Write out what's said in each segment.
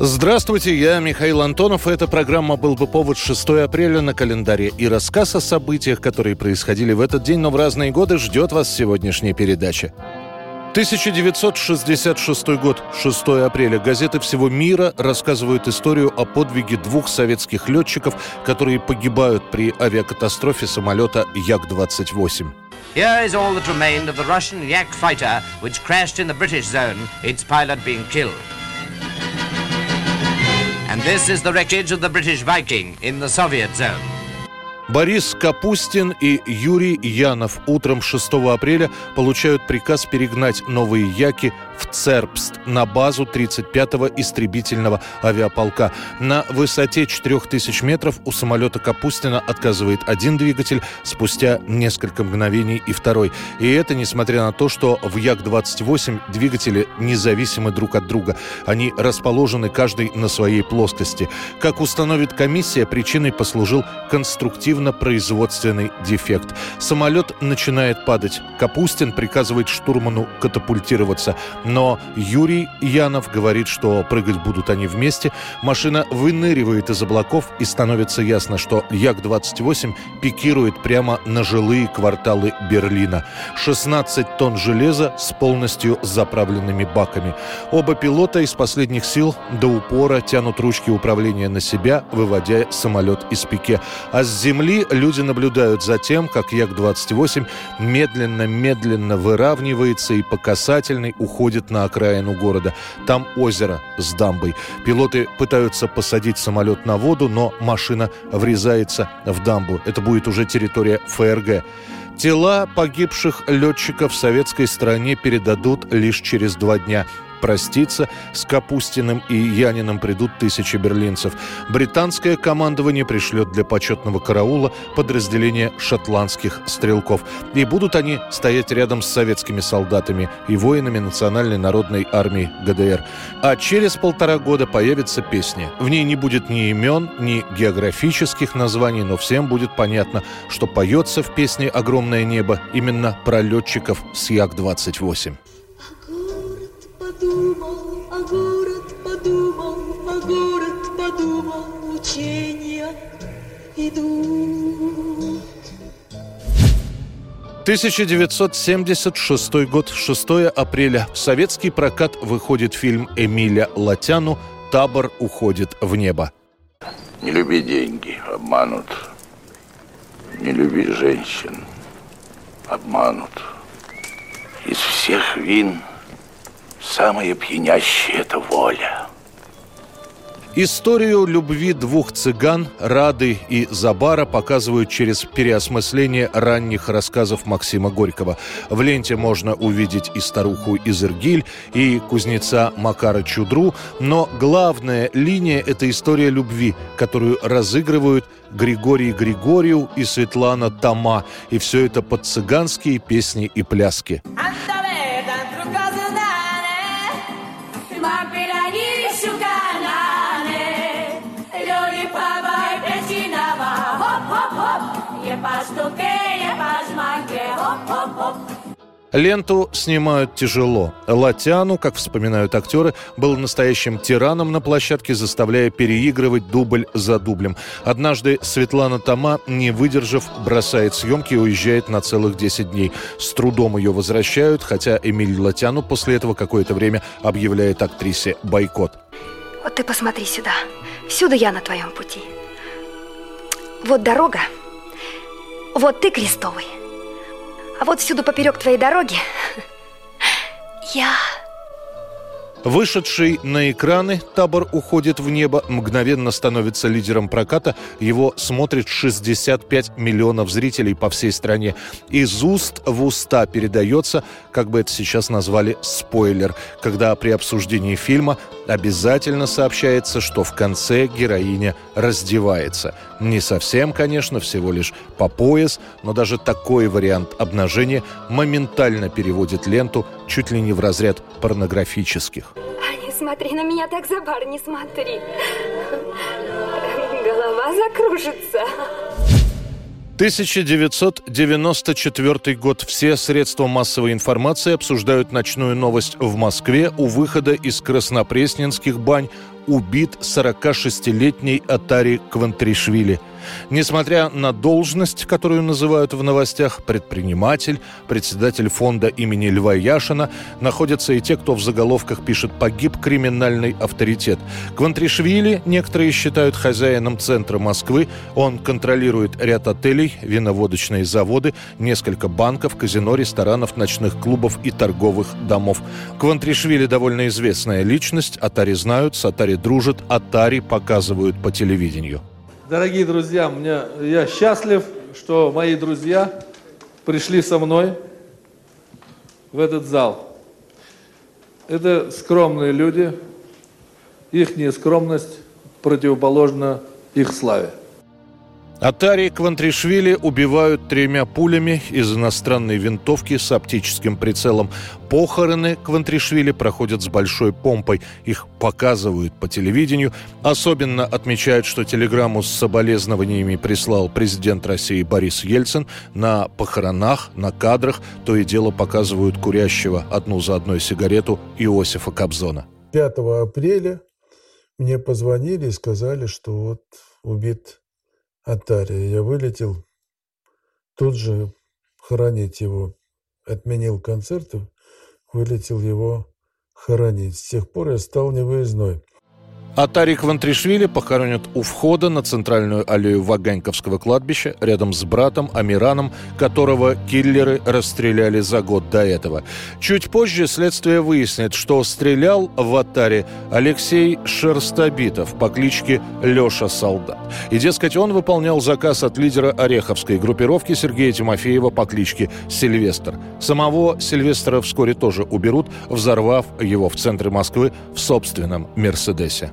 Здравствуйте, я Михаил Антонов, эта программа «Был бы повод» 6 апреля на календаре. И рассказ о событиях, которые происходили в этот день, но в разные годы, ждет вас сегодняшняя передача. 1966 год, 6 апреля. Газеты всего мира рассказывают историю о подвиге двух советских летчиков, которые погибают при авиакатастрофе самолета Як-28. Here is all that remained of the Russian Yak fighter which crashed in the British zone, its pilot being killed. And this is the wreckage of the British Viking in the Soviet zone. Борис Капустин и Юрий Янов утром 6 апреля получают приказ перегнать новые Яки в Цербст на базу 35-го истребительного авиаполка. На высоте 4000 метров у самолета Капустина отказывает один двигатель, спустя несколько мгновений и второй. И это несмотря на то, что в Як-28 двигатели независимы друг от друга. Они расположены каждый на своей плоскости. Как установит комиссия, причиной послужил конструктивно-производственный дефект. Самолет начинает падать. Капустин приказывает штурману катапультироваться. Но Юрий Янов говорит, что прыгать будут они вместе. Машина выныривает из облаков и становится ясно, что Як-28 пикирует прямо на жилые кварталы Берлина. 16 тонн железа с полностью заправленными баками. Оба пилота из последних сил до упора тянут ручки управления на себя, выводя самолет из пике. А с земли люди наблюдают за тем, как Як-28 медленно-медленно выравнивается и по касательной уходит на окраину города. Там озеро с дамбой. Пилоты пытаются посадить самолет на воду, но машина врезается в дамбу. Это будет уже территория ФРГ. Тела погибших летчиков в советской стране передадут лишь через два дня. Проститься с Капустиным и Яниным придут тысячи берлинцев. Британское командование пришлет для почетного караула подразделение шотландских стрелков. И будут они стоять рядом с советскими солдатами и воинами Национальной народной армии ГДР. А через полтора года появится песня. В ней не будет ни имен, ни географических названий, но всем будет понятно, что поется в песне «Огромное небо» именно про летчиков с Як-28. Город подумал, учения идут. 1976 год, 6 апреля. В советский прокат выходит фильм Эмиля Латяну «Табор уходит в небо». Не люби деньги, обманут. Не люби женщин, обманут. Из всех вин самое пьянящее – это воля. Историю любви двух цыган, Рады и Забара, показывают через переосмысление ранних рассказов Максима Горького. В ленте можно увидеть и старуху Изергиль, и кузнеца Макара Чудру, но главная линия – это история любви, которую разыгрывают Григорий Григорию и Светлана Тома. И все это под цыганские песни и пляски. Andare Ленту снимают тяжело. Латяну, как вспоминают актеры, был настоящим тираном на площадке, заставляя переигрывать дубль за дублем. Однажды Светлана Тома, не выдержав, бросает съемки и уезжает на целых 10 дней. С трудом ее возвращают, хотя Эмиль Латяну после этого какое-то время объявляет актрисе бойкот. Вот ты посмотри сюда. Всюду я на твоем пути. Вот дорога. Вот ты крестовый. А вот всюду поперек твоей дороги я... Вышедший на экраны «Табор уходит в небо» мгновенно становится лидером проката. Его смотрит 65 миллионов зрителей по всей стране. Из уст в уста передается, как бы это сейчас назвали, спойлер, когда при обсуждении фильма обязательно сообщается, что в конце героиня раздевается. Не совсем, конечно, всего лишь по пояс, но даже такой вариант обнажения моментально переводит ленту чуть ли не в разряд порнографических. Не смотри на меня так за бар, не смотри. Голова закружится. 1994 год. Все средства массовой информации обсуждают ночную новость в Москве у выхода из краснопресненских бань убит 46-летний Атари Квантришвили. Несмотря на должность, которую называют в новостях предприниматель, председатель фонда имени Льва Яшина, находятся и те, кто в заголовках пишет «погиб криминальный авторитет». Квантришвили некоторые считают хозяином центра Москвы. Он контролирует ряд отелей, виноводочные заводы, несколько банков, казино, ресторанов, ночных клубов и торговых домов. Квантришвили довольно известная личность. Атари знают, с Атари дружат, Атари показывают по телевидению. Дорогие друзья, мне, я счастлив, что мои друзья пришли со мной в этот зал. Это скромные люди, их скромность противоположна их славе. Атари Квантришвили убивают тремя пулями из иностранной винтовки с оптическим прицелом. Похороны Квантришвили проходят с большой помпой. Их показывают по телевидению. Особенно отмечают, что телеграмму с соболезнованиями прислал президент России Борис Ельцин. На похоронах, на кадрах то и дело показывают курящего одну за одной сигарету Иосифа Кобзона. 5 апреля мне позвонили и сказали, что вот убит Атария. Я вылетел тут же хоронить его. Отменил концерты, вылетел его хоронить. С тех пор я стал невыездной. А Тарик Вантришвили похоронят у входа на центральную аллею Ваганьковского кладбища рядом с братом Амираном, которого киллеры расстреляли за год до этого. Чуть позже следствие выяснит, что стрелял в Атаре Алексей Шерстобитов по кличке Леша Солдат. И, дескать, он выполнял заказ от лидера Ореховской группировки Сергея Тимофеева по кличке Сильвестр. Самого Сильвестра вскоре тоже уберут, взорвав его в центре Москвы в собственном «Мерседесе».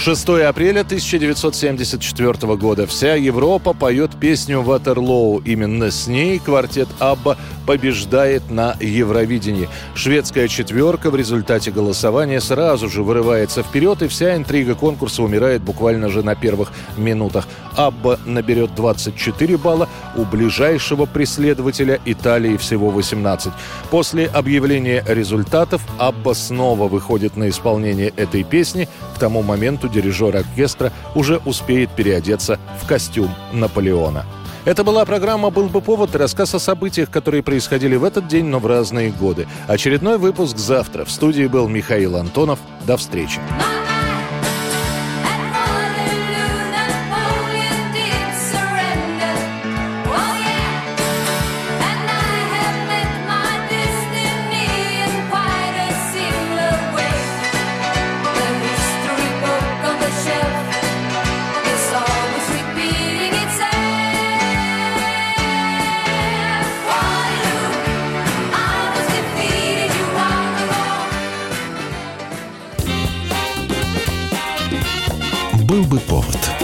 6 апреля 1974 года. Вся Европа поет песню «Ватерлоу». Именно с ней квартет «Абба» побеждает на Евровидении. Шведская четверка в результате голосования сразу же вырывается вперед, и вся интрига конкурса умирает буквально же на первых минутах. «Абба» наберет 24 балла, у ближайшего преследователя Италии всего 18. После объявления результатов «Абба» снова выходит на исполнение этой песни. К тому моменту дирижер оркестра уже успеет переодеться в костюм Наполеона. Это была программа «Был бы повод» и рассказ о событиях, которые происходили в этот день, но в разные годы. Очередной выпуск завтра. В студии был Михаил Антонов. До встречи. Был бы повод.